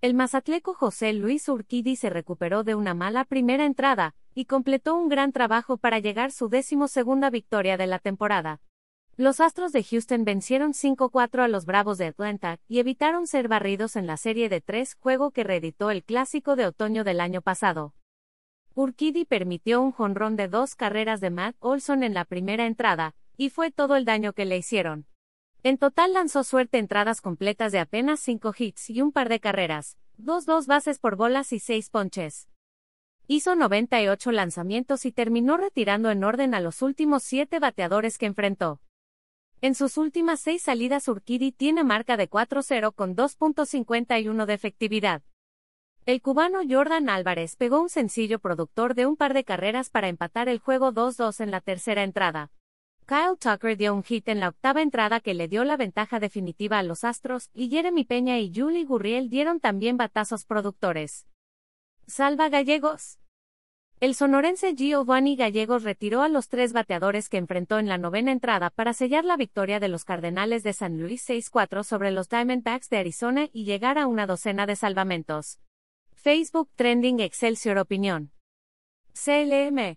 El mazatleco José Luis Urquidi se recuperó de una mala primera entrada, y completó un gran trabajo para llegar su décimo segunda victoria de la temporada. Los Astros de Houston vencieron 5-4 a los Bravos de Atlanta y evitaron ser barridos en la serie de tres, juego que reeditó el clásico de otoño del año pasado. Urquidi permitió un jonrón de dos carreras de Matt Olson en la primera entrada, y fue todo el daño que le hicieron. En total lanzó suerte entradas completas de apenas cinco hits y un par de carreras, dos dos bases por bolas y seis ponches. Hizo 98 lanzamientos y terminó retirando en orden a los últimos siete bateadores que enfrentó. En sus últimas seis salidas Urquidi tiene marca de 4-0 con 2.51 de efectividad. El cubano Jordan Álvarez pegó un sencillo productor de un par de carreras para empatar el juego 2-2 en la tercera entrada. Kyle Tucker dio un hit en la octava entrada que le dio la ventaja definitiva a los Astros, y Jeremy Peña y Julie Gurriel dieron también batazos productores. Salva Gallegos. El sonorense Giovanni Gallegos retiró a los tres bateadores que enfrentó en la novena entrada para sellar la victoria de los Cardenales de San Luis 6-4 sobre los Diamondbacks de Arizona y llegar a una docena de salvamentos. Facebook Trending Excelsior Opinión. CLM.